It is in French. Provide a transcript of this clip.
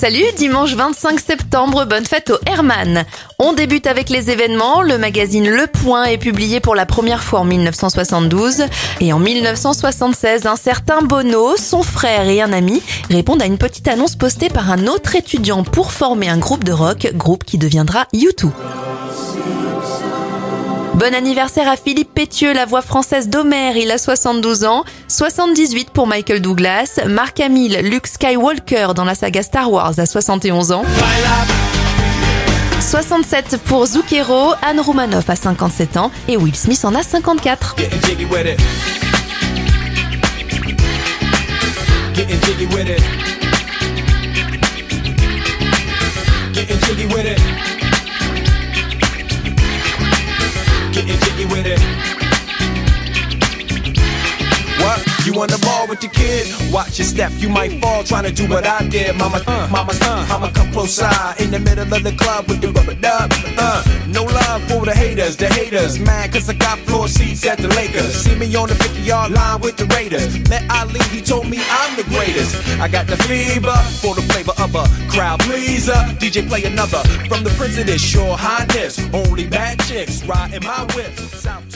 Salut, dimanche 25 septembre, bonne fête au Hermann. On débute avec les événements. Le magazine Le Point est publié pour la première fois en 1972. Et en 1976, un certain Bono, son frère et un ami répondent à une petite annonce postée par un autre étudiant pour former un groupe de rock, groupe qui deviendra U2. Bon anniversaire à Philippe Pétieux, la voix française d'Homer, il a 72 ans. 78 pour Michael Douglas. Mark Hamill, Luke Skywalker dans la saga Star Wars à 71 ans. 67 pour Zucchero, Anne Romanoff à 57 ans et Will Smith en a 54. What? You on the ball with your kid? Watch your step, you might fall trying to do what I did. Mama, uh, mama, uh, mama, come close side in the middle of the club with the rubber dub. Uh, no love for the haters, the haters. Mad cause I got floor seats at the Lakers. See me on the 50 yard line with the Raiders. Met Ali, he told me I'm the greatest. I got the fever for the flavor of a crowd pleaser. DJ play another from the Prince of this, Highness. Only bad chicks riding my whip. South